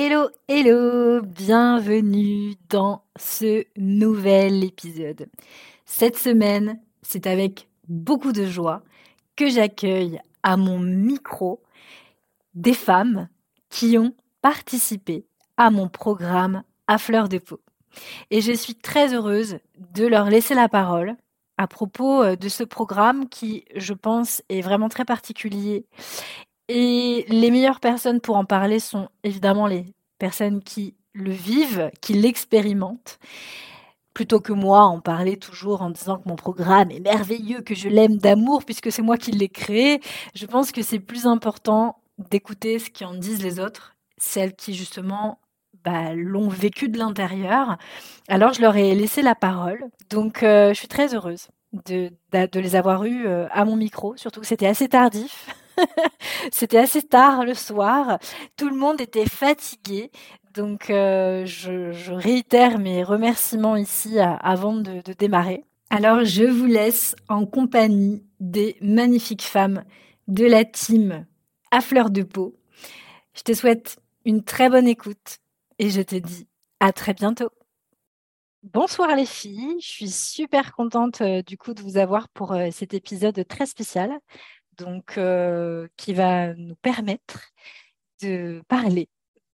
Hello, hello, bienvenue dans ce nouvel épisode. Cette semaine, c'est avec beaucoup de joie que j'accueille à mon micro des femmes qui ont participé à mon programme à fleur de peau. Et je suis très heureuse de leur laisser la parole à propos euh, de ce programme qui, je pense, est vraiment très particulier. Et les meilleures personnes pour en parler sont évidemment les personnes qui le vivent, qui l'expérimentent, plutôt que moi en parler toujours en disant que mon programme est merveilleux, que je l'aime d'amour puisque c'est moi qui l'ai créé. Je pense que c'est plus important d'écouter ce qu'en disent les autres, celles qui justement bah, l'ont vécu de l'intérieur. Alors je leur ai laissé la parole. Donc euh, je suis très heureuse de, les avoir eus euh, à mon micro, surtout que c'était assez tardif. c'était assez tard le soir. Tout le monde était fatigué. Donc euh, je, réitère mes remerciements ici avant de, de démarrer. Alors je vous laisse en compagnie des magnifiques femmes de la team à fleur de peau. Je te souhaite une très bonne écoute et je te dis à très bientôt. Bonsoir les filles, je suis super contente euh, du coup de vous avoir pour euh, cet épisode très spécial, donc euh, qui va nous permettre de parler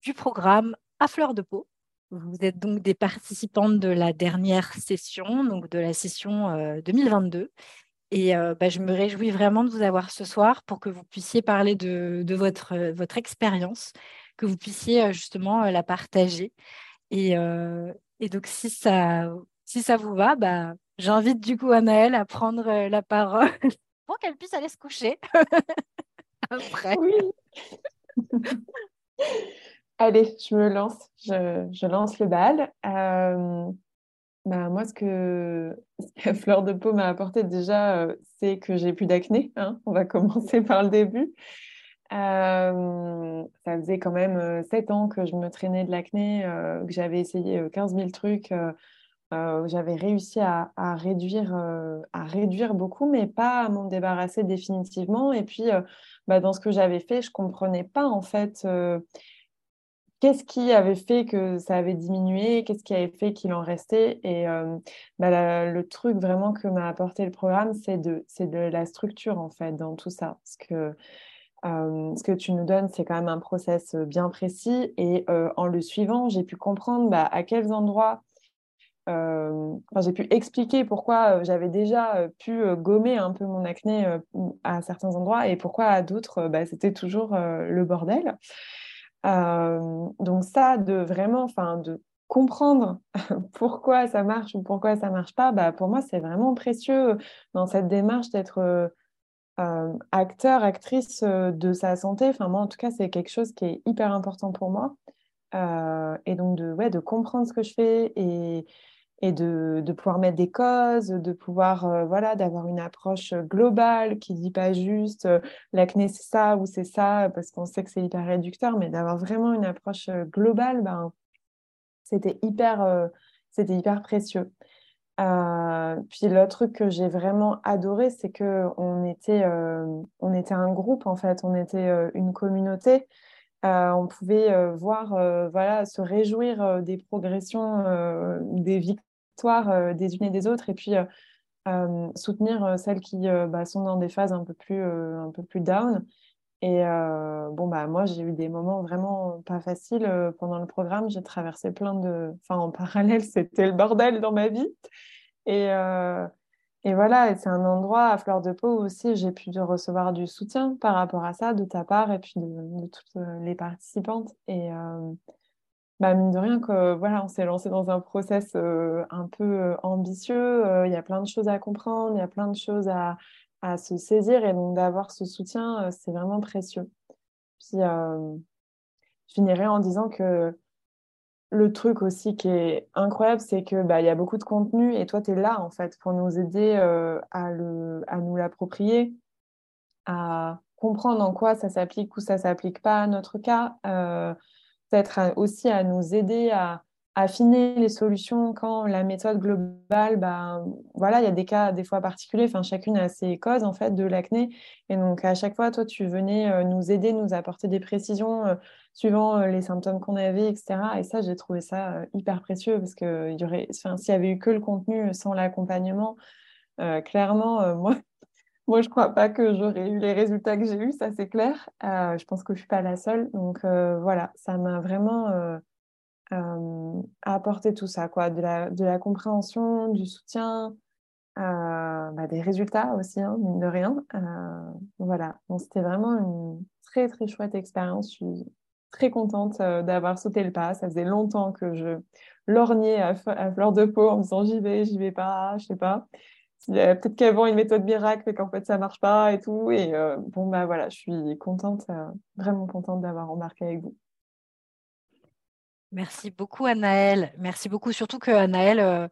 du programme à fleur de peau. Vous êtes donc des participantes de la dernière session, donc de la session 2022. Et bah, je me réjouis vraiment de vous avoir ce soir pour que vous puissiez parler de, votre, votre expérience, que vous puissiez justement la partager. Et, et donc, si ça, si ça vous va, bah, j'invite du coup Anaëlle à prendre la parole pour qu'elle puisse aller se coucher après. Oui. Allez, je me lance, je, je lance le bal. Euh, bah, moi, ce que, Fleur de Peau m'a apporté déjà, c'est que j'ai plus d'acné. Hein. On va commencer par le début. Euh, ça faisait quand même euh, sept ans que je me traînais de l'acné, euh, que j'avais essayé 15 000 trucs. J'avais réussi à, réduire, à réduire beaucoup, mais pas à m'en débarrasser définitivement. Et puis, bah, dans ce que j'avais fait, je ne comprenais pas en fait qu'est-ce qui avait fait que ça avait diminué, qu'est-ce qui avait fait qu'il en restait. Et bah, le truc vraiment que m'a apporté le programme, c'est de, de la structure en fait dans tout ça. Parce que ce que tu nous donnes, c'est quand même un process bien précis. Et en le suivant, j'ai pu comprendre bah, à quels endroits, j'ai pu expliquer pourquoi j'avais déjà pu gommer un peu mon acné à certains endroits et pourquoi à d'autres, bah, c'était toujours le bordel. donc ça, de vraiment, enfin, de comprendre pourquoi ça marche ou pourquoi ça marche pas, bah, pour moi, c'est vraiment précieux dans cette démarche d'être euh, acteur, actrice euh, de sa santé. Enfin, moi, en tout cas, c'est quelque chose qui est hyper important pour moi. Euh, et donc, de, ouais, de comprendre ce que je fais et, et de, de pouvoir mettre des causes, de pouvoir, voilà, d'avoir une approche globale qui dit pas juste l'acné, c'est ça ou c'est ça, parce qu'on sait que c'est hyper réducteur, mais d'avoir vraiment une approche globale, ben, c'était hyper, hyper précieux. Euh, puis l'autre truc que j'ai vraiment adoré, c'est que on était, euh, on était un groupe en fait, on était euh, une communauté. on pouvait voir, voilà, se réjouir des progressions, des victoires des unes et des autres, et puis soutenir celles qui bah, sont dans des phases un peu plus, un peu plus down. Et bon, bah, moi, j'ai eu des moments vraiment pas faciles pendant le programme. J'ai traversé plein de. Enfin, en parallèle, c'était le bordel dans ma vie. Et, et voilà, c'est un endroit à fleur de peau aussi j'ai pu recevoir du soutien par rapport à ça de ta part et puis de, toutes les participantes. Et bah, mine de rien, que, voilà, on s'est lancé dans un process un peu ambitieux. Il y a plein de choses à comprendre, il y a plein de choses à à se saisir et donc d'avoir ce soutien, euh, c'est vraiment précieux. Puis euh, je finirai en disant que le truc aussi qui est incroyable, c'est que bah, y a beaucoup de contenu et toi, tu es là en fait pour nous aider à, le, à nous l'approprier, à comprendre en quoi ça s'applique ou ça s'applique pas à notre cas, peut-être aussi à nous aider à affiner les solutions quand la méthode globale, ben, voilà, il y a des cas des fois particuliers, enfin, chacune a ses causes en fait de l'acné. Et donc à chaque fois, toi, tu venais euh, nous aider, nous apporter des précisions euh, suivant euh, les symptômes qu'on avait, etc. Et ça, j'ai trouvé ça hyper précieux parce que aurait, s'il y avait eu que le contenu sans l'accompagnement, clairement, moi, moi, je crois pas que j'aurais eu les résultats que j'ai eus, ça c'est clair. je pense que je suis pas la seule. Donc voilà, ça m'a vraiment euh, à apporter tout ça, quoi, de la, compréhension, du soutien, euh, bah, des résultats aussi, hein, mine de rien. Euh, voilà, donc c'était vraiment une très très chouette expérience. Je suis très contente d'avoir sauté le pas. Ça faisait longtemps que je lorgnais à, fleur de peau en me disant j'y vais, j'y vais pas, je sais pas. Peut-être qu'avant une méthode miracle et qu'en fait ça marche pas et tout. Et bon, bah voilà, je suis contente, vraiment contente d'avoir remarqué avec vous. Merci beaucoup, Anaëlle. Merci beaucoup. Surtout que, Anaëlle, euh,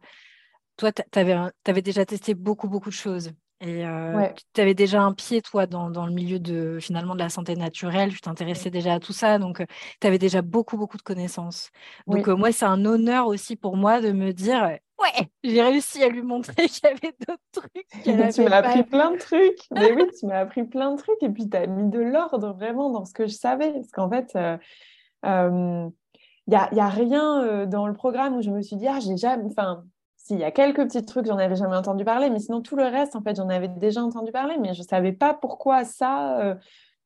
toi, tu avais, déjà testé beaucoup, beaucoup de choses. Et euh, tu avais déjà un pied, toi, dans, le milieu de finalement de la santé naturelle. Tu t'intéressais déjà à tout ça. Donc, euh, tu avais déjà beaucoup, beaucoup de connaissances. Donc, moi, c'est un honneur aussi pour moi de me dire Ouais, j'ai réussi à lui montrer qu'il y avait d'autres trucs. tu m'as appris plein de trucs. Mais oui, tu m'as appris plein de trucs. Et puis, tu as mis de l'ordre vraiment dans ce que je savais. Parce qu'en fait, il n'y a, y a, rien euh, dans le programme où je me suis dit, ah, j'ai jamais. Enfin, s'il y a quelques petits trucs, j'en avais jamais entendu parler, mais sinon, tout le reste, en fait, j'en avais déjà entendu parler, mais je ne savais pas pourquoi ça. Euh,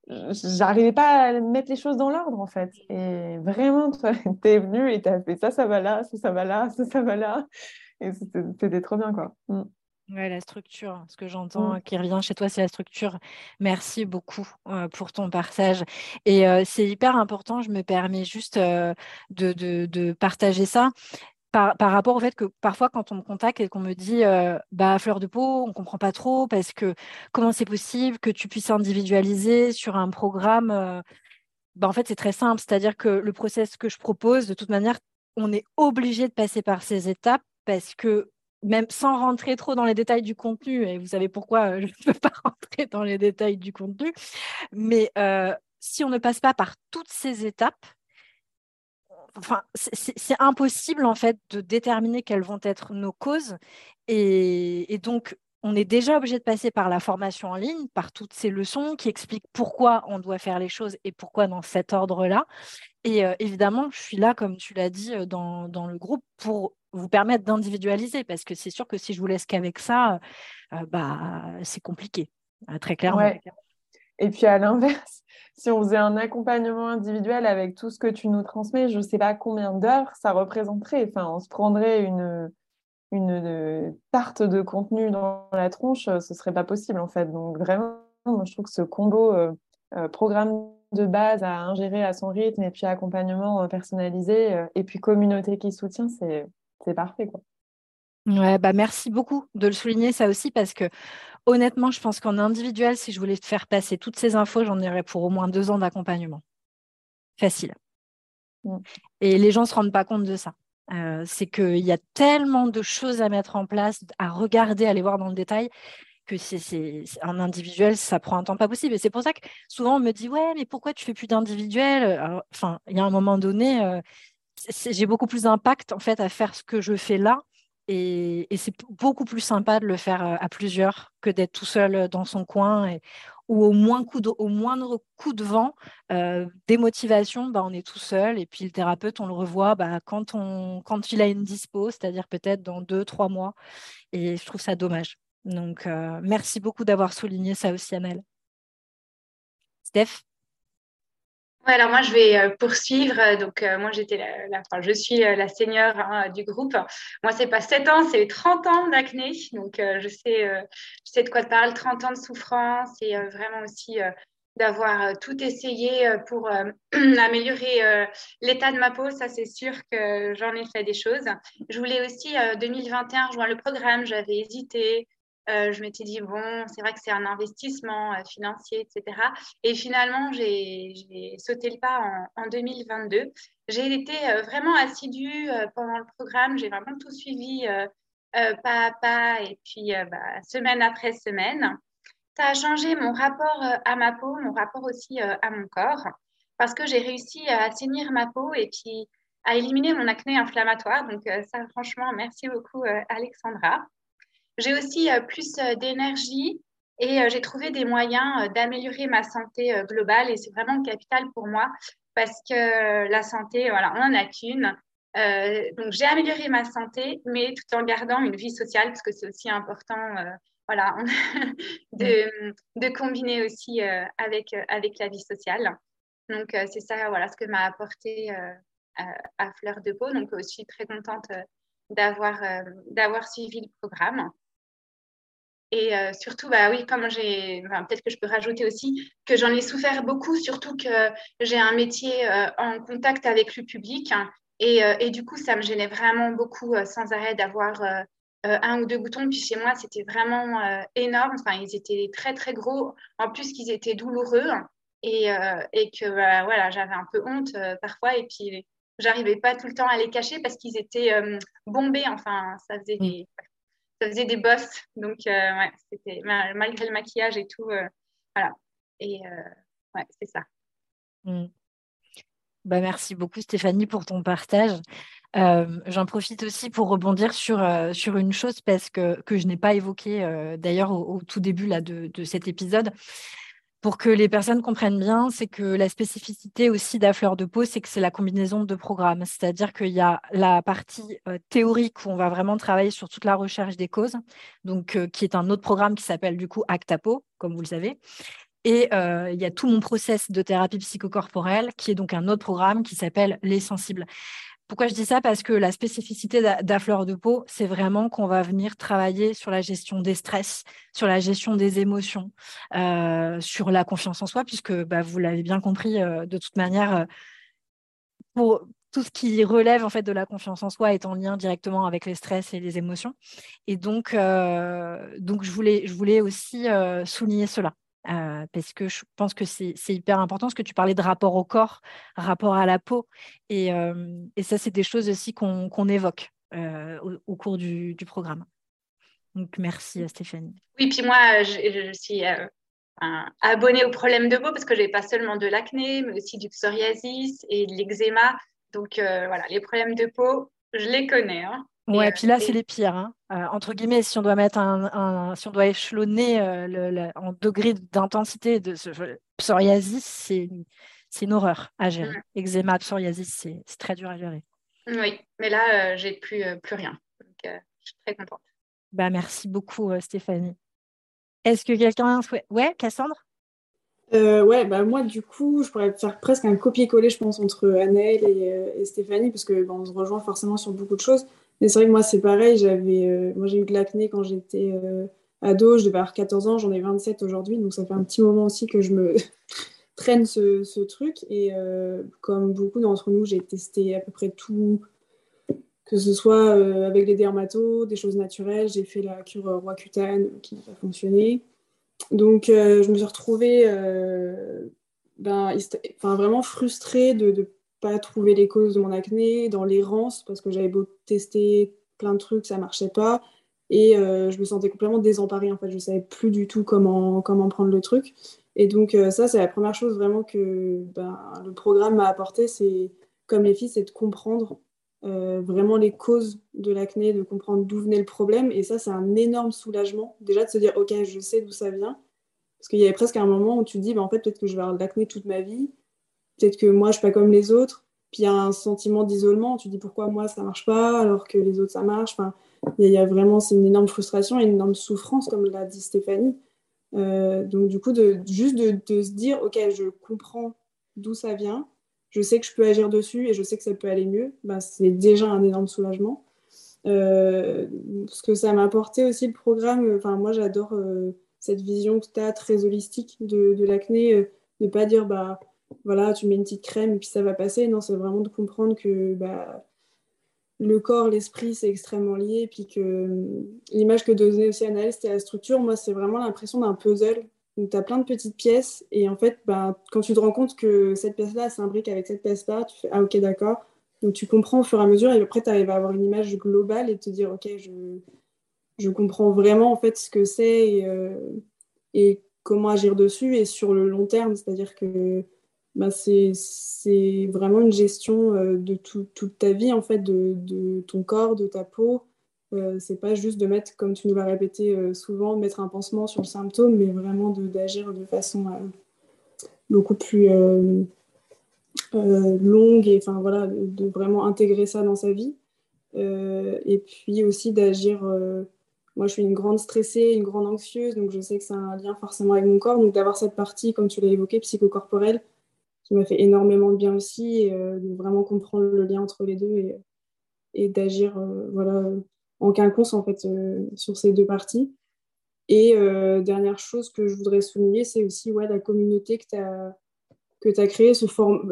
j'arrivais pas à mettre les choses dans l'ordre, en fait. Et vraiment, tu es venu et tu as fait ça, ça va là, ça, ça va là, ça, ça va là. Et c'était trop bien, quoi. Mm. Ouais, la structure, ce que j'entends mmh. qui revient chez toi, c'est la structure. Merci beaucoup pour ton partage. Et c'est hyper important, je me permets juste de, de, partager ça. Par, par, rapport au fait que parfois quand on me contacte et qu'on me dit bah fleur de peau, on comprend pas trop parce que comment c'est possible que tu puisses individualiser sur un programme bah, en fait c'est très simple, c'est-à-dire que le process que je propose de toute manière, on est obligé de passer par ces étapes parce que même sans rentrer trop dans les détails du contenu, et vous savez pourquoi euh, je ne peux pas rentrer dans les détails du contenu, mais euh, si on ne passe pas par toutes ces étapes, enfin, c'est impossible en fait de déterminer quelles vont être nos causes. Et, donc, on est déjà obligé de passer par la formation en ligne, par toutes ces leçons qui expliquent pourquoi on doit faire les choses et pourquoi dans cet ordre-là. Et euh, évidemment, je suis là, comme tu l'as dit, dans, dans, le groupe pour vous permettre d'individualiser, parce que c'est sûr que si je vous laisse qu'avec ça, euh, bah, c'est compliqué, euh, très clairement. Et puis à l'inverse, si on faisait un accompagnement individuel avec tout ce que tu nous transmets, je ne sais pas combien d'heures ça représenterait. Enfin, on se prendrait une, une tarte de contenu dans la tronche, ce serait pas possible en fait. Donc vraiment, moi je trouve que ce combo euh, programme de base à ingérer à son rythme et puis accompagnement personnalisé et puis communauté qui soutient, c'est c'est parfait. Quoi. Ouais, bah merci beaucoup de le souligner ça aussi parce que honnêtement, je pense qu'en individuel, si je voulais te faire passer toutes ces infos, j'en aurais pour au moins deux ans d'accompagnement. Facile. Mm. Et les gens ne se rendent pas compte de ça. Euh, c'est qu'il y a tellement de choses à mettre en place, à regarder, à aller voir dans le détail, que c'est un individuel, ça prend un temps pas possible. Et c'est pour ça que souvent on me dit ouais, mais pourquoi tu fais plus d'individuel? Enfin, il y a un moment donné, euh, j'ai beaucoup plus d'impact en fait à faire ce que je fais là. Et, c'est beaucoup plus sympa de le faire euh, à plusieurs que d'être tout seul euh, dans son coin ou au, moindre coup de vent, euh, démotivation, bah, on est tout seul. Et puis le thérapeute, on le revoit bah, quand, on, quand il a une dispo, c'est-à-dire peut-être dans deux, trois mois. Et je trouve ça dommage. Donc, merci beaucoup d'avoir souligné ça aussi, Amel. Steph? Alors moi je vais euh, poursuivre. Donc euh, moi j'étais la, je suis euh, la seigneur hein, du groupe. Moi c'est pas 7 ans, c'est 30 ans d'acné. Donc je sais je sais de quoi tu parles, 30 ans de souffrance et vraiment aussi d'avoir tout essayé pour améliorer l'état de ma peau, ça c'est sûr que j'en ai fait des choses. Je voulais aussi 2021 rejoindre le programme, j'avais hésité, je m'étais dit, bon, c'est vrai que c'est un investissement financier, etc. Et finalement, j'ai sauté le pas en, en 2022. J'ai été vraiment assidue pendant le programme. J'ai vraiment tout suivi pas à pas et puis bah, semaine après semaine. Ça a changé mon rapport à ma peau, mon rapport aussi à mon corps, parce que j'ai réussi à assainir ma peau et puis à éliminer mon acné inflammatoire. Donc ça, franchement, merci beaucoup, Alexandra. J'ai aussi plus d'énergie et j'ai trouvé des moyens d'améliorer ma santé globale et c'est vraiment capital pour moi parce que la santé, voilà, on n'en a qu'une. Euh, donc, j'ai amélioré ma santé, mais tout en gardant une vie sociale, parce que c'est aussi important euh, voilà, de, de, combiner aussi euh, avec, avec la vie sociale. Donc, c'est ça voilà, ce que m'a apporté à, Fleur de Peau. Donc, je suis très contente d'avoir d'avoir suivi le programme. Et surtout, bah oui, comme j'ai, peut-être que je peux rajouter aussi que j'en ai souffert beaucoup, surtout que j'ai un métier en contact avec le public hein, euh, et, du coup, ça me gênait vraiment beaucoup euh, sans arrêt d'avoir euh, un ou deux boutons. Puis chez moi, c'était vraiment énorme. Enfin, ils étaient très, très gros. En plus, qu'ils étaient douloureux. Et, et que bah, voilà, j'avais un peu honte parfois. Et puis, j'arrivais pas tout le temps à les cacher parce qu'ils étaient bombés. Enfin, ça faisait des, ça faisait des bosses. Donc, ouais, c'était malgré le maquillage et tout. voilà. Et ouais, c'est ça. Mm. Bah, merci beaucoup Stéphanie pour ton partage. Euh, j'en profite aussi pour rebondir sur, euh, sur une chose parce que, que je n'ai pas évoqué euh, d'ailleurs au, tout début là, de, de, cet épisode. Pour que les personnes comprennent bien, c'est que la spécificité aussi d'Affleur de peau, c'est que c'est la combinaison de programmes. C'est-à-dire qu'il y a la partie théorique où on va vraiment travailler sur toute la recherche des causes, donc qui est un autre programme qui s'appelle du coup Actapo, comme vous le savez. Et euh, il y a tout mon process de thérapie psychocorporelle, qui est donc un autre programme qui s'appelle Les Sensibles. Pourquoi je dis ça? Parce que la spécificité d'Affleur de peau, c'est vraiment qu'on va venir travailler sur la gestion des stress, sur la gestion des émotions, euh, sur la confiance en soi, puisque bah, vous l'avez bien compris, euh, de toute manière, pour tout ce qui relève en fait de la confiance en soi est en lien directement avec les stress et les émotions. Et donc, donc je voulais aussi souligner cela. Euh, parce que je pense que c'est hyper important, parce que tu parlais de rapport au corps, rapport à la peau, et, euh, et ça, c'est des choses aussi qu'on évoque euh, au, cours du, du, programme. Donc, merci Stéphanie. Oui, puis moi, je, suis abonnée au problème de peau, parce que j'ai pas seulement de l'acné, mais aussi du psoriasis et de l'eczéma. Donc, voilà, les problèmes de peau, je les connais. Hein. Ouais, puis là, c'est les pires. Hein. Euh, entre guillemets, si on doit mettre un, si on doit échelonner euh, en degré d'intensité de ce psoriasis, c'est une horreur à gérer. Mm. Eczéma, psoriasis, c'est très dur à gérer. Oui, mais là, euh, j'ai plus, plus rien. Donc, je suis très contente. Bah, merci beaucoup, Stéphanie. Est-ce que quelqu'un a un souhait? Ouais, Cassandre? Ouais, bah moi du coup, je pourrais faire presque un copier-coller, je pense, entre Annelle et, Stéphanie, parce que bah, on se rejoint forcément sur beaucoup de choses. Mais c'est vrai que moi, c'est pareil. J'avais, euh, moi, j'ai eu de l'acné quand j'étais euh, ado. Je devais avoir 14 ans. J'en ai 27 aujourd'hui. Donc, ça fait un petit moment aussi que je me traîne ce, truc. Et euh, comme beaucoup d'entre nous, j'ai testé à peu près tout, que ce soit avec les dermatos, des choses naturelles. J'ai fait la cure Roaccutane qui n'a pas fonctionné. Donc, je me suis retrouvée ben, vraiment frustrée de pas trouver les causes de mon acné, dans l'errance, parce que j'avais beau tester plein de trucs, ça marchait pas. Et euh, je me sentais complètement désemparée, en fait. Je savais plus du tout comment, comment prendre le truc. Et donc, euh, ça, c'est la première chose vraiment que ben, le programme m'a apporté. C'est, comme les filles, c'est de comprendre euh, vraiment les causes de l'acné, de comprendre d'où venait le problème. Et ça, c'est un énorme soulagement. Déjà, de se dire, OK, je sais d'où ça vient. Parce qu'il y avait presque un moment où tu te dis, ben, en fait, peut-être que je vais avoir de l'acné toute ma vie peut-être que moi, je suis pas comme les autres. Puis il y a un sentiment d'isolement. Tu dis pourquoi moi, ça marche pas alors que les autres, ça marche? Enfin, il y, a vraiment, c'est une énorme frustration et une énorme souffrance, comme l'a dit Stéphanie. Euh, donc, du coup, de, juste de, se dire, OK, je comprends d'où ça vient, je sais que je peux agir dessus et je sais que ça peut aller mieux, ben, c'est déjà un énorme soulagement. Euh, ce que ça m'a apporté aussi le programme, enfin, moi, j'adore euh, cette vision que tu as très holistique de, l'acné, de pas dire, bah, voilà, tu mets une petite crème et puis ça va passer. Non, c'est vraiment de comprendre que bah, le corps, l'esprit, c'est extrêmement lié. Puis que l'image que donnait aussi Anaël, c'était la structure. Moi, c'est vraiment l'impression d'un puzzle où tu as plein de petites pièces. Et en fait, ben, quand tu te rends compte que cette pièce-là s'imbrique avec cette pièce-là, tu fais Ah, ok, d'accord. Donc tu comprends au fur et à mesure. Et après, tu arrives à avoir une image globale et te dire Ok, je, je comprends vraiment en fait ce que c'est et, euh, et, comment agir dessus. Et sur le long terme, c'est-à-dire que bah, c'est vraiment une gestion euh, de toute ta vie, en fait, de, ton corps, de ta peau. Euh, c'est pas juste de mettre, comme tu nous l'as répété euh, souvent, mettre un pansement sur le symptôme, mais vraiment d'agir de, façon beaucoup plus longue et enfin voilà, de vraiment intégrer ça dans sa vie. et puis aussi d'agir moi, je suis une grande stressée, une grande anxieuse, donc je sais que c'est un lien forcément avec mon corps. Donc d'avoir cette partie, comme tu l'as évoqué, psychocorporelle, qui m'a fait énormément de bien aussi, et, euh, de vraiment comprendre le lien entre les deux et, d'agir euh, voilà, en quinconce en fait, euh, sur ces deux parties. Et dernière chose que je voudrais souligner, c'est aussi ouais, la communauté que tu as, que tu as. Ce.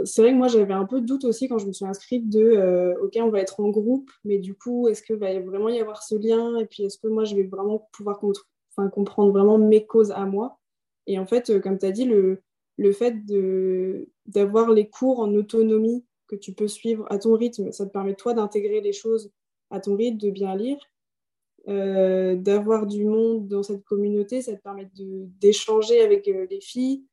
C'est vrai que moi, j'avais un peu de doute aussi quand je me suis inscrite de OK, on va être en groupe, mais du coup, est-ce qu'il va vraiment y avoir ce lien? Et puis, est-ce que moi, je vais vraiment pouvoir comprendre vraiment mes causes à moi? Et en fait, comme tu as dit, le, le fait d'avoir les cours en autonomie que tu peux suivre à ton rythme, ça te permet toi d'intégrer les choses à ton rythme, de bien lire, euh, d'avoir du monde dans cette communauté, ça te permet d'échanger avec euh, les filles.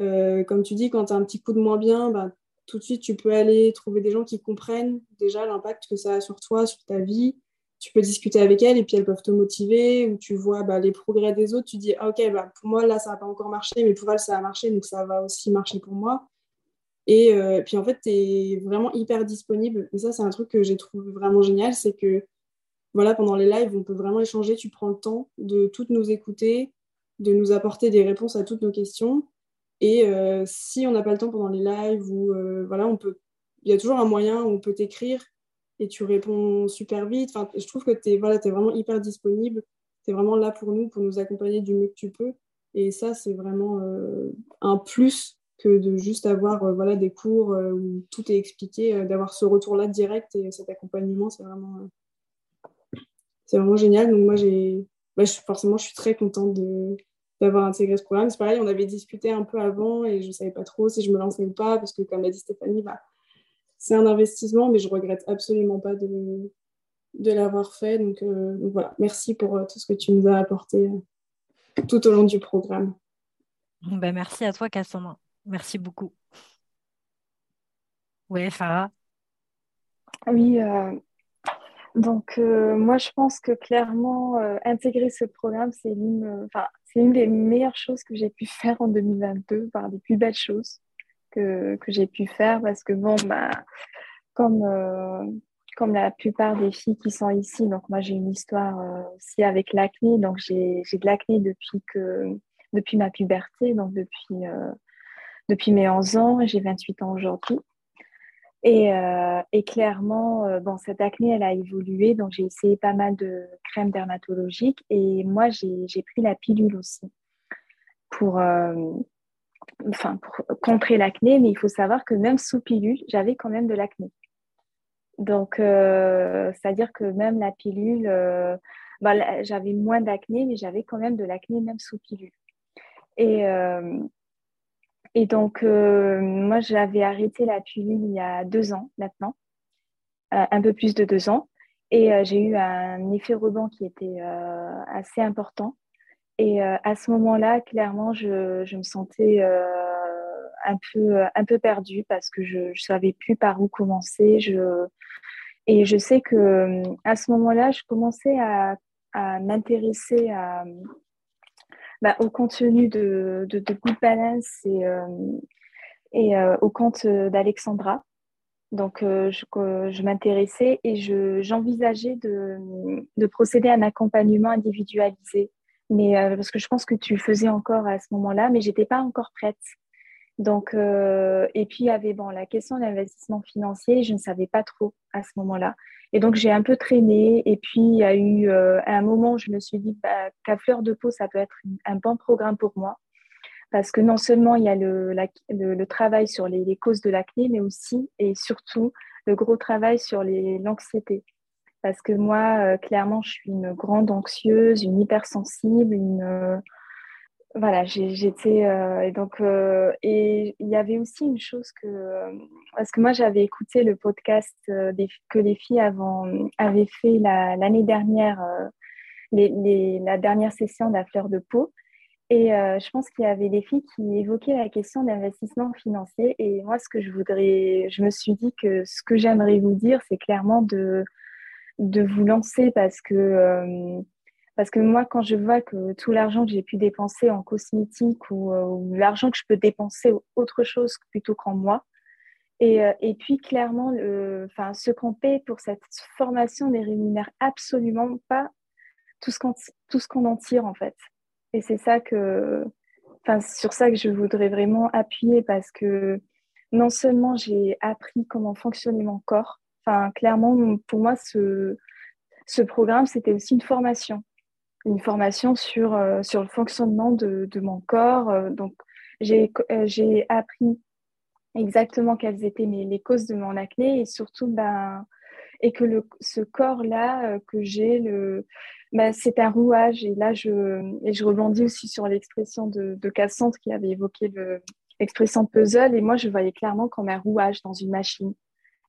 Euh, comme tu dis, quand tu as un petit coup de moins bien, bah, tout de suite tu peux aller trouver des gens qui comprennent déjà l'impact que ça a sur toi, sur ta vie, tu peux discuter avec elles et puis elles peuvent te motiver, ou tu vois bah, les progrès des autres, tu dis ah, ok, bah, pour moi là ça n'a pas encore marché, mais pour elles ça a marché, donc ça va aussi marcher pour moi. Et euh, puis en fait, tu es vraiment hyper disponible. Et ça, c'est un truc que j'ai trouvé vraiment génial, c'est que voilà, pendant les lives, on peut vraiment échanger, tu prends le temps de toutes nous écouter, de nous apporter des réponses à toutes nos questions. Et euh, si on n'a pas le temps pendant les lives, ou euh, voilà, on peut, il y a toujours un moyen où on peut t'écrire et tu réponds super vite. Enfin, je trouve que tu es, voilà, es vraiment hyper disponible. Tu es vraiment là pour nous, pour nous accompagner du mieux que tu peux. Et ça, c'est vraiment euh, un plus que de juste avoir euh, voilà, des cours euh, où tout est expliqué, d'avoir ce retour-là direct et cet accompagnement, c'est vraiment, c'est vraiment génial. Donc moi, bah, forcément, je suis très contente d'avoir intégré ce programme. C'est pareil, on avait discuté un peu avant et je ne savais pas trop si je me lançais ou pas, parce que comme l'a dit Stéphanie, bah, c'est un investissement, mais je regrette absolument pas de, de l'avoir fait. Donc, euh, voilà, merci pour euh, tout ce que tu nous as apporté euh, tout au long du programme. Ben, merci à toi, Cassandra. Merci beaucoup. Oui, Farah. Oui, donc moi je pense que clairement intégrer ce programme, c'est l'une, c'est une des meilleures choses que j'ai pu faire en 2022, par des plus belles choses que, que j'ai pu faire parce que, bon, bah, comme, euh, comme la plupart des filles qui sont ici, donc moi j'ai une histoire euh, aussi avec l'acné, donc j'ai de l'acné depuis, que, depuis ma puberté, donc depuis, euh, depuis mes 11 ans, j'ai 28 ans aujourd'hui. Et, et, clairement, bon, cette acné, elle a évolué. Donc, j'ai essayé pas mal de crèmes dermatologiques. Et moi, j'ai pris la pilule aussi pour, enfin, pour contrer l'acné, mais il faut savoir que même sous pilule, j'avais quand même de l'acné. Donc, euh, c'est-à-dire que même la pilule, euh, bah, j'avais moins d'acné, mais j'avais quand même de l'acné même sous pilule. Et, euh, et donc, moi, j'avais arrêté la pilule il y a deux ans maintenant, un peu plus de deux ans. Et j'ai eu un effet rebond qui était assez important. Et euh, à ce moment-là, clairement, je, me sentais euh, un, peu, un peu perdue parce que je ne savais plus par où commencer. Et je sais que à ce moment-là, je commençais à, m'intéresser bah, au contenu de, Good Balance et, euh, au compte d'Alexandra. Donc, je, m'intéressais et j'envisageais de procéder à un accompagnement individualisé mais euh, parce que je pense que tu le faisais encore à ce moment-là, mais j'étais pas encore prête. Donc, euh, et puis il y avait bon, la question de l'investissement financier, je ne savais pas trop à ce moment-là. Et donc j'ai un peu traîné. Et puis il y a eu euh, un moment où je me suis dit bah, qu'à fleur de peau, ça peut être un bon programme pour moi. Parce que non seulement il y a le, le, travail sur les, les, causes de l'acné, mais aussi et surtout le gros travail sur l'anxiété. Parce que moi, clairement, je suis une grande anxieuse, une hypersensible, une voilà, j'étais et donc il y avait aussi une chose que parce que moi j'avais écouté le podcast que les filles avant, avaient fait l'année dernière, les, la dernière session de la fleur de peau. Et je pense qu'il y avait des filles qui évoquaient la question d'investissement financier. Et moi, ce que je voudrais, je me suis dit que ce que j'aimerais vous dire, c'est clairement de, de vous lancer parce que parce que moi, quand je vois que tout l'argent que j'ai pu dépenser en cosmétique ou, euh, l'argent que je peux dépenser autre chose plutôt qu'en moi, et, euh, et, puis clairement, enfin, qu'on paie pour cette formation ne rémunère absolument pas tout ce qu'on tout ce qu'on en tire en fait. Et c'est ça que, enfin, sur ça que je voudrais vraiment appuyer parce que non seulement j'ai appris comment fonctionnait mon corps, clairement, pour moi, ce, ce programme, c'était aussi une formation une formation sur, euh, sur le fonctionnement de, mon corps. Euh, donc, j'ai euh, appris exactement quelles étaient mes, les causes de mon acné et surtout, ben, et que le, ce corps-là que j'ai, ben, c'est un rouage. Et là, je, et je rebondis aussi sur l'expression de, de Cassandre qui avait évoqué l'expression puzzle. Et moi, je voyais clairement comme un rouage dans une machine.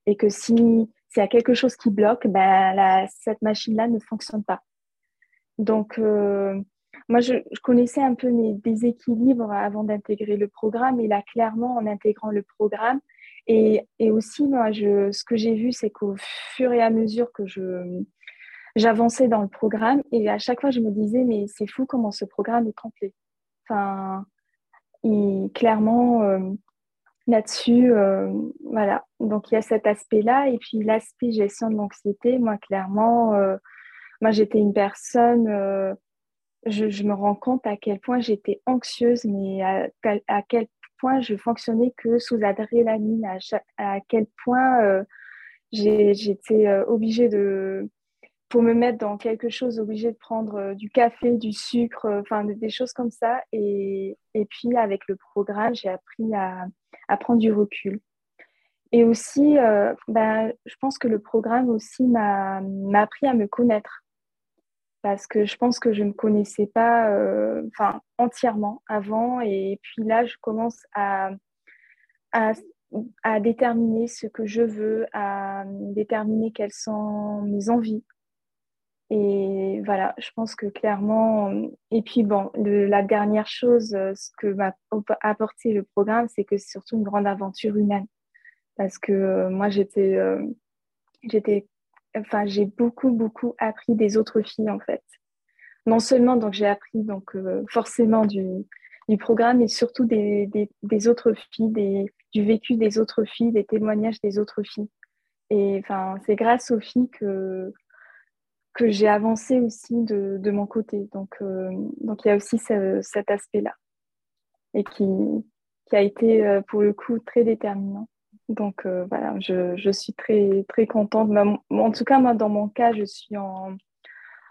Et que si s'il y a quelque chose qui bloque, ben, cette machine-là ne fonctionne pas. Donc, euh, moi, je, connaissais un peu mes déséquilibres avant d'intégrer le programme. Et là, clairement, en intégrant le programme, et, et aussi, moi, je, ce que j'ai vu, c'est qu'au fur et à mesure que je, j'avançais dans le programme, et à chaque fois, je me disais, mais c'est fou comment ce programme est complet. Enfin, clairement, euh, là-dessus, euh, voilà. Donc, il y a cet aspect-là. Et puis, l'aspect gestion de l'anxiété, moi, clairement, moi, j'étais une personne, euh, je, me rends compte à quel point j'étais anxieuse, mais à, quel point je fonctionnais que sous adrénaline, à, à quel point euh, j'étais euh, obligée de, pour me mettre dans quelque chose, obligée de prendre du café, du sucre, enfin des choses comme ça. Et, et puis avec le programme, j'ai appris à, prendre du recul. Et aussi, ben, je pense que le programme aussi m'a appris à me connaître parce que je pense que je ne me connaissais pas euh, entièrement avant. Et puis là, je commence à, à, à, déterminer ce que je veux, à déterminer quelles sont mes envies. Et voilà, je pense que clairement, et puis bon, la dernière chose, ce que m'a apporté le programme, c'est que c'est surtout une grande aventure humaine. Parce que euh, moi, j'étais euh, j'étais enfin, j'ai beaucoup, beaucoup appris des autres filles, en fait. Non seulement, donc, j'ai appris, donc, euh, forcément du, du, programme, mais surtout des, des, autres filles, du vécu des autres filles, des témoignages des autres filles. Et enfin, c'est grâce aux filles que, que j'ai avancé aussi de, de mon côté. Donc, euh, donc, il y a aussi cet aspect-là. Et qui, qui a été, euh, pour le coup, très déterminant. Donc euh, voilà, je, suis très, très contente. En tout cas, moi, dans mon cas, je suis en,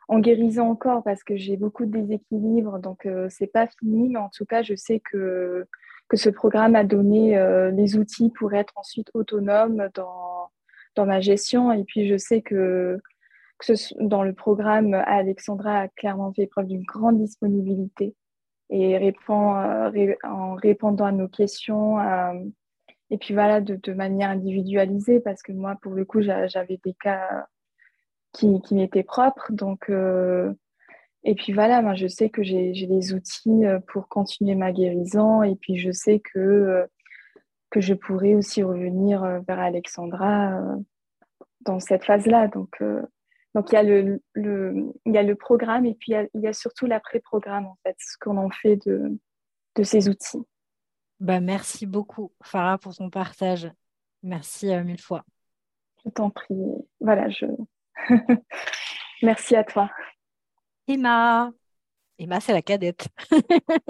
en guérison encore parce que j'ai beaucoup de déséquilibres. Donc, euh, c'est pas fini. Mais en tout cas, je sais que, que ce programme a donné les outils pour être ensuite autonome dans, dans ma gestion. Et puis, je sais que, que dans le programme, Alexandra a clairement fait preuve d'une grande disponibilité et répond, en répondant à nos questions, et puis voilà, de, manière individualisée, parce que moi, pour le coup, j'avais des cas qui, qui m'étaient propres. Donc, euh, et puis voilà, moi, je sais que j'ai des outils euh, pour continuer ma guérison. Et puis, je sais que, euh, que je pourrais aussi revenir vers Alexandra dans cette phase-là. Donc, donc il, y a le, le, il y a le programme et puis il y a, il y a surtout l'après-programme, en fait, ce qu'on en fait de, de ces outils. Bah, merci beaucoup, Farah, pour ton partage. Merci euh, mille fois. Je t'en prie. Voilà, je. merci à toi. Emma. Emma, c'est la cadette.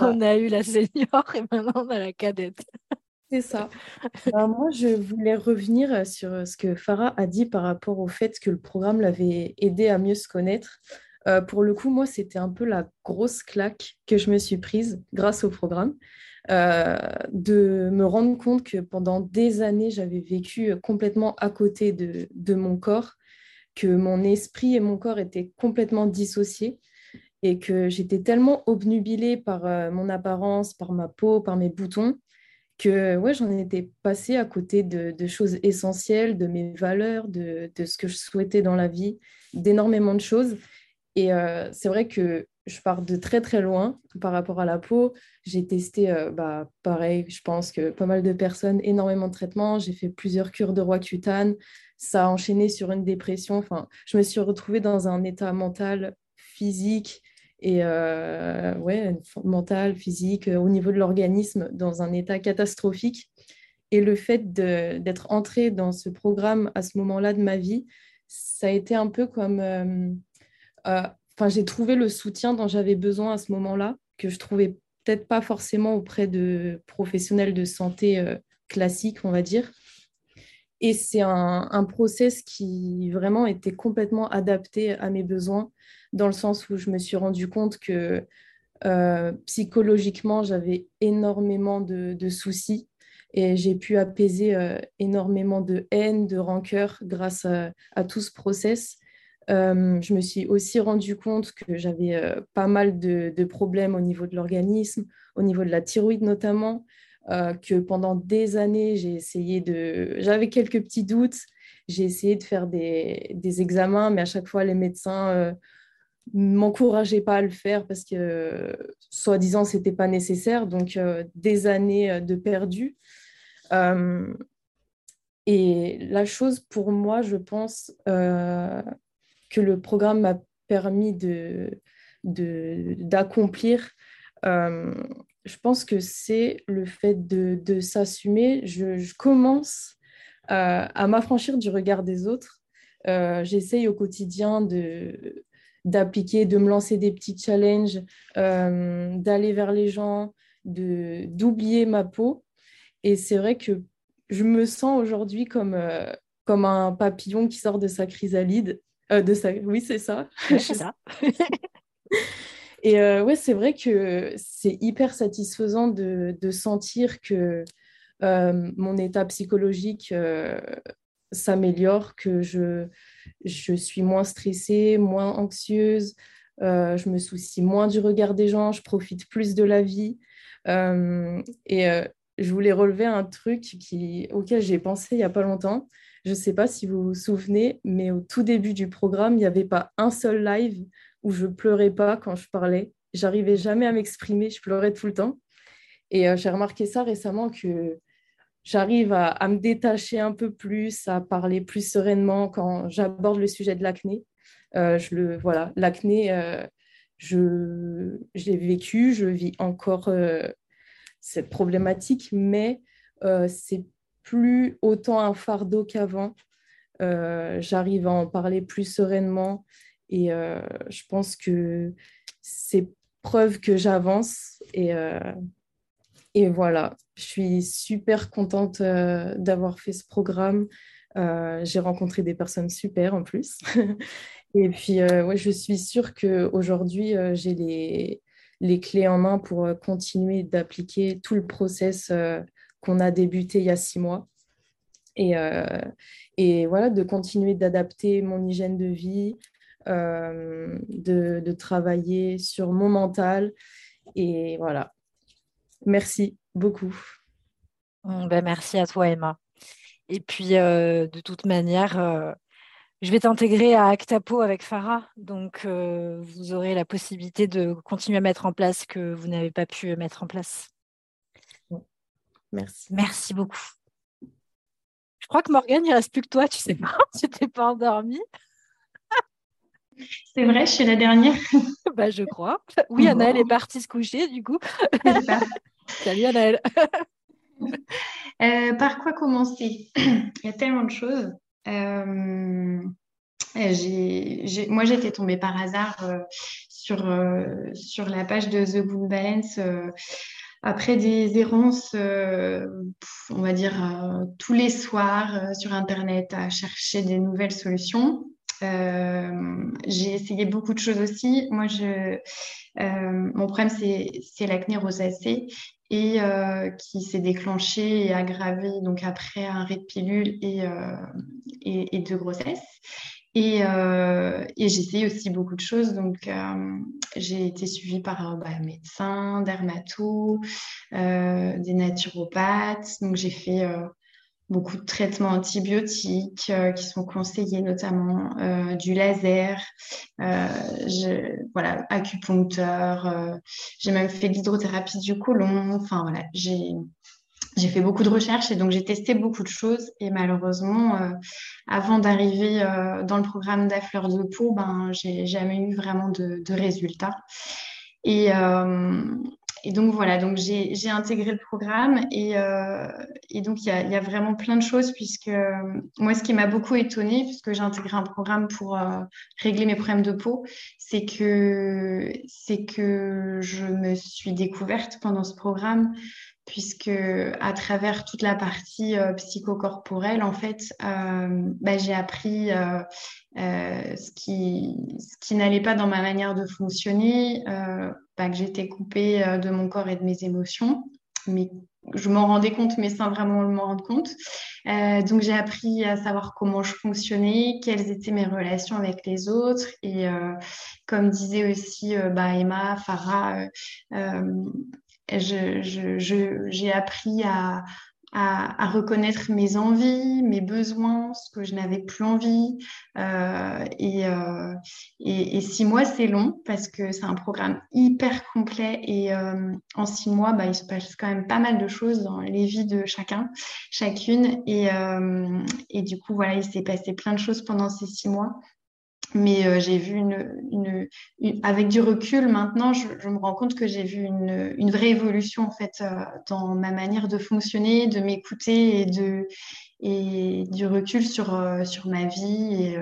on, a, eu la senior et maintenant on a la cadette. C'est ça. Bah, moi, je voulais revenir sur ce que Farah a dit par rapport au fait que le programme l'avait aidé à mieux se connaître. Euh, pour le coup, moi, c'était un peu la grosse claque que je me suis prise grâce au programme. Euh, de me rendre compte que pendant des années, j'avais vécu complètement à côté de, mon corps, que mon esprit et mon corps étaient complètement dissociés et que j'étais tellement obnubilée par euh, mon apparence, par ma peau, par mes boutons, que ouais, j'en étais passée à côté de, choses essentielles, de mes valeurs, de, ce que je souhaitais dans la vie, d'énormément de choses. Et euh, c'est vrai que je pars de très très loin par rapport à la peau. J'ai testé, euh, bah, pareil, je pense que pas mal de personnes, énormément de traitements. J'ai fait plusieurs cures de Roaccutane. Ça a enchaîné sur une dépression. Enfin, je me suis retrouvée dans un état mental, physique et euh, ouais, mental, physique, euh, au niveau de l'organisme, dans un état catastrophique. Et le fait d'être entrée dans ce programme à ce moment-là de ma vie, ça a été un peu comme j'ai trouvé le soutien dont j'avais besoin à ce moment-là, que je trouvais peut-être pas forcément auprès de professionnels de santé euh, classiques, on va dire. Et c'est un, un, process qui vraiment était complètement adapté à mes besoins, dans le sens où je me suis rendu compte que euh, psychologiquement, j'avais énormément de, soucis et j'ai pu apaiser euh, énormément de haine, de rancœur grâce à, tout ce process. Euh, je me suis aussi rendu compte que j'avais pas mal de, problèmes au niveau de l'organisme, au niveau de la thyroïde notamment, euh, que pendant des années, j'ai essayé de... J'avais quelques petits doutes, j'ai essayé de faire des, examens, mais à chaque fois, les médecins ne m'encourageaient pas à le faire parce que, soi-disant, ce n'était pas nécessaire. Donc, des années de perdu. et la chose pour moi, je pense, que le programme m'a permis de, d'accomplir, euh, je pense que c'est le fait de, s'assumer. Je, commence à, m'affranchir du regard des autres. Euh, j'essaye au quotidien de, d'appliquer, de me lancer des petits challenges, euh, d'aller vers les gens, de, d'oublier ma peau. Et c'est vrai que je me sens aujourd'hui comme, comme un papillon qui sort de sa chrysalide euh, de ça. Oui, c'est ça. c'est ça. Et euh, ouais, c'est vrai que c'est hyper satisfaisant de, sentir que euh, mon état psychologique s'améliore, que je, je suis moins stressée, moins anxieuse, je me soucie moins du regard des gens, je profite plus de la vie. et je voulais relever un truc qui, auquel j'ai pensé il n'y a pas longtemps. Je ne sais pas si vous vous souvenez, mais au tout début du programme, il n'y avait pas un seul live où je pleurais pas quand je parlais. J'arrivais jamais à m'exprimer, je pleurais tout le temps. Et euh, j'ai remarqué ça récemment que j'arrive à, me détacher un peu plus, à parler plus sereinement quand j'aborde le sujet de l'acné. Euh, je le voilà, l'acné, euh, je j'ai vécu, je vis encore cette problématique, mais c'est plus autant un fardeau qu'avant. J'arrive à en parler plus sereinement et euh, je pense que c'est preuve que j'avance et, euh, et voilà, je suis super contente d'avoir fait ce programme. J'ai rencontré des personnes super en plus. et puis, ouais, je suis sûre qu'aujourd'hui, j'ai les, les clés en main pour continuer d'appliquer tout le process qu'on a débuté il y a six mois. Et, euh, et voilà, de continuer d'adapter mon hygiène de vie, euh, de, de, travailler sur mon mental. Et voilà. Merci beaucoup. Ben merci à toi, Emma. Et puis, euh, de toute manière, je vais t'intégrer à Actapo avec Farah. Donc, vous aurez la possibilité de continuer à mettre en place ce que vous n'avez pas pu mettre en place. Merci. Merci beaucoup. Je crois que Morgane, il reste plus que toi, tu sais pas, tu t'es pas endormie. C'est vrai, je suis la dernière. bah, je crois. Oui, Anaëlle est partie se coucher, du coup. Salut Anaëlle. Euh, par quoi commencer? Il y a tellement de choses. Euh, moi, j'étais tombée par hasard euh, sur, sur la page de The Good Balance après des errances, euh, on va dire, euh, tous les soirs euh, sur Internet à chercher des nouvelles solutions. J'ai essayé beaucoup de choses aussi. Moi, je, mon problème, c'est l'acné rosacée et qui s'est déclenché et aggravé donc après un arrêt de pilule et, et, et de grossesse. Et, euh, j'ai essayé aussi beaucoup de choses. Donc, euh, j'ai été suivie par bah, médecin, dermato, euh, des naturopathes. Donc, j'ai fait beaucoup de traitements antibiotiques qui sont conseillés, notamment du laser, voilà, acupuncteur. j'ai même fait l'hydrothérapie du côlon. Enfin, voilà, j'ai fait beaucoup de recherches et donc j'ai testé beaucoup de choses. Et malheureusement, euh, avant d'arriver euh, dans le programme d'Affleur de peau, ben, j'ai jamais eu vraiment de, résultats. Et, euh, et, donc voilà, donc j'ai intégré le programme et, et donc il y a, y a, vraiment plein de choses puisque moi, ce qui m'a beaucoup étonnée, puisque j'ai intégré un programme pour régler mes problèmes de peau, c'est que, c'est que je me suis découverte pendant ce programme puisque à travers toute la partie euh, psychocorporelle, en fait, euh, bah, j'ai appris euh, ce qui, n'allait pas dans ma manière de fonctionner, bah, que j'étais coupée de mon corps et de mes émotions, mais je m'en rendais compte, mais sans vraiment m'en rendre compte. donc j'ai appris à savoir comment je fonctionnais, quelles étaient mes relations avec les autres, et comme disait aussi bah, Emma, Farah, j'ai appris à, reconnaître mes envies, mes besoins, ce que je n'avais plus envie. Euh, euh, et, six mois, c'est long parce que c'est un programme hyper complet et euh, en six mois, bah, il se passe quand même pas mal de choses dans les vies de chacun, chacune. Et, et du coup, voilà, il s'est passé plein de choses pendant ces six mois. Mais euh, j'ai vu une, avec du recul maintenant, je, me rends compte que j'ai vu une, vraie évolution en fait euh, dans ma manière de fonctionner, de m'écouter et du recul sur euh, sur ma vie et,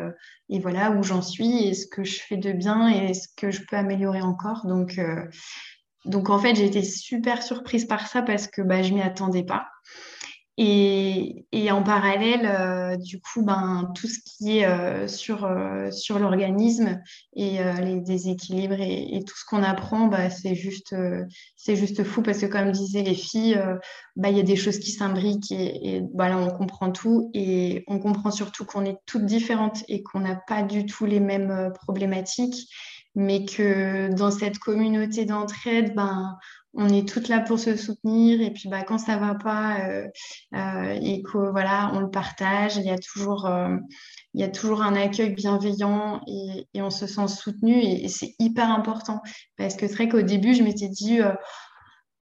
et voilà où j'en suis et ce que je fais de bien et ce que je peux améliorer encore. Donc donc en fait j'ai été super surprise par ça parce que bah, je m'y attendais pas. Et, en parallèle, euh, du coup, ben, tout ce qui est euh, sur, euh, sur l'organisme et les déséquilibres et, tout ce qu'on apprend, bah, c'est juste, c'est juste fou parce que, comme disaient les filles, bah, il y a des choses qui s'imbriquent et, et bah, là, on comprend tout et on comprend surtout qu'on est toutes différentes et qu'on n'a pas du tout les mêmes problématiques, mais que dans cette communauté d'entraide, ben, on est toutes là pour se soutenir. Et puis bah, quand ça va pas euh, euh, et que voilà on le partage il y a toujours euh, il y a toujours un accueil bienveillant et, on se sent soutenu. Et, et c'est hyper important. Parce que c'est vrai qu'au début je m'étais dit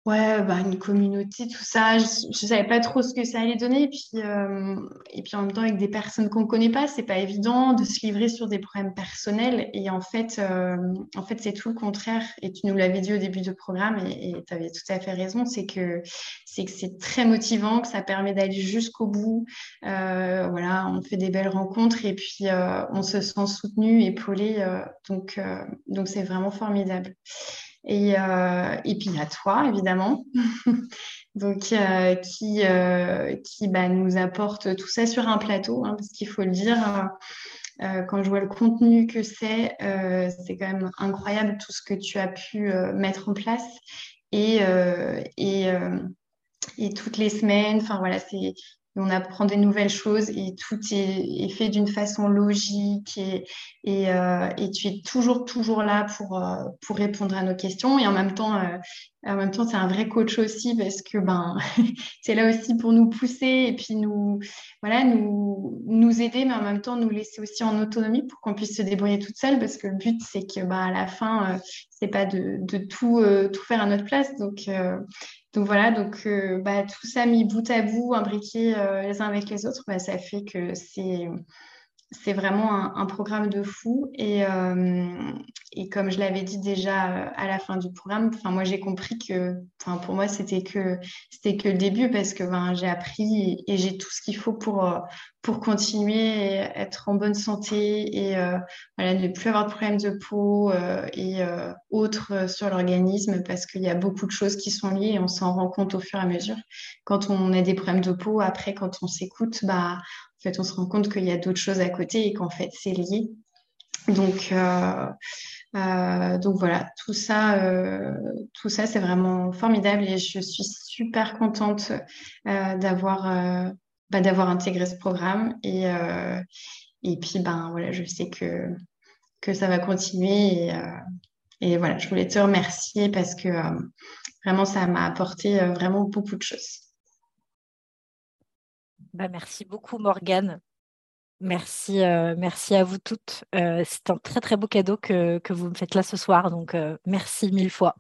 Ouais, bah, une communauté, tout ça, je ne savais pas trop ce que ça allait donner. Et puis, euh, et puis en même temps, avec des personnes qu'on ne connaît pas, c'est pas évident de se livrer sur des problèmes personnels. Et en fait, euh, en fait c'est tout le contraire. Et tu nous l'avais dit au début du programme, et tu avais tout à fait raison, c'est que c'est que c'est très motivant, que ça permet d'aller jusqu'au bout. Euh, voilà, on fait des belles rencontres et puis on se sent soutenu, épaulé. donc, donc c'est vraiment formidable. Et, euh, et puis a toi, évidemment, donc euh, qui, euh, qui bah, nous apporte tout ça sur un plateau, hein, parce qu'il faut le dire. quand je vois le contenu que c'est, c'est quand même incroyable tout ce que tu as pu mettre en place. Et, et, et toutes les semaines, enfin voilà, c'est on apprend des nouvelles choses et tout est, fait d'une façon logique et, et, euh, tu es toujours, toujours là pour, euh, pour répondre à nos questions. Et en même temps, euh, temps, c'est un vrai coach aussi parce que ben, c'est là aussi pour nous pousser et puis nous, voilà, nous, nous aider, mais en même temps nous laisser aussi en autonomie pour qu'on puisse se débrouiller toute seule parce que le but, c'est que ben, à la fin, c'est pas de, tout faire à notre place. Donc, donc voilà, donc euh, bah, tout ça mis bout à bout, imbriqué euh, les uns avec les autres, bah, ça fait que c'est c'est vraiment un, programme de fou. Et, euh, et comme je l'avais dit déjà euh, à la fin du programme, moi j'ai compris que pour moi c'était que, que le début parce que ben, j'ai appris et, j'ai tout ce qu'il faut pour, euh, pour continuer et être en bonne santé et voilà, ne plus avoir de problèmes de peau et autres sur l'organisme parce qu'il y a beaucoup de choses qui sont liées et on s'en rend compte au fur et à mesure. Quand on a des problèmes de peau, après quand on s'écoute, bah, on se rend compte qu'il y a d'autres choses à côté et qu'en fait, c'est lié. Donc, euh, euh, voilà, tout ça, euh, tout ça, c'est vraiment formidable et je suis super contente d'avoir bah, d'avoir intégré ce programme et et puis, ben voilà, je sais que, que ça va continuer. Et, et voilà, je voulais te remercier parce que vraiment, ça m'a apporté vraiment beaucoup de choses. Bah, merci beaucoup, Morgane. Merci, euh, merci à vous toutes. Euh, c'est un très très beau cadeau que, que, vous me faites là ce soir, donc euh, merci mille fois.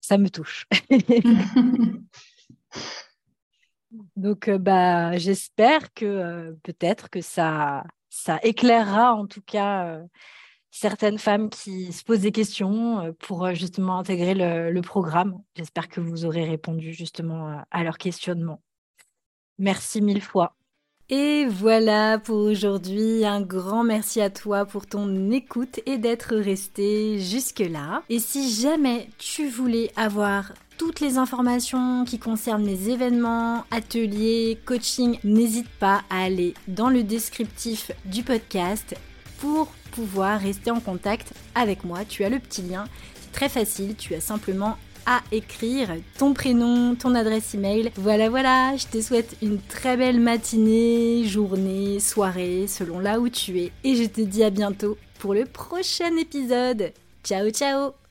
Ça me touche. donc bah, j'espère que peut-être que ça, ça éclairera en tout cas certaines femmes qui se posent des questions pour justement intégrer le, le programme. J'espère que vous aurez répondu justement à leur questionnement. Merci mille fois. Et voilà pour aujourd'hui. Un grand merci à toi pour ton écoute et d'être resté jusque-là. Et si jamais tu voulais avoir toutes les informations qui concernent les événements, ateliers, coaching, n'hésite pas à aller dans le descriptif du podcast pour pouvoir rester en contact avec moi. Tu as le petit lien. C'est très facile. Tu as simplement à écrire ton prénom, ton adresse email. Voilà, voilà, je te souhaite une très belle matinée, journée, soirée, selon là où tu es. Et je te dis à bientôt pour le prochain épisode. Ciao, ciao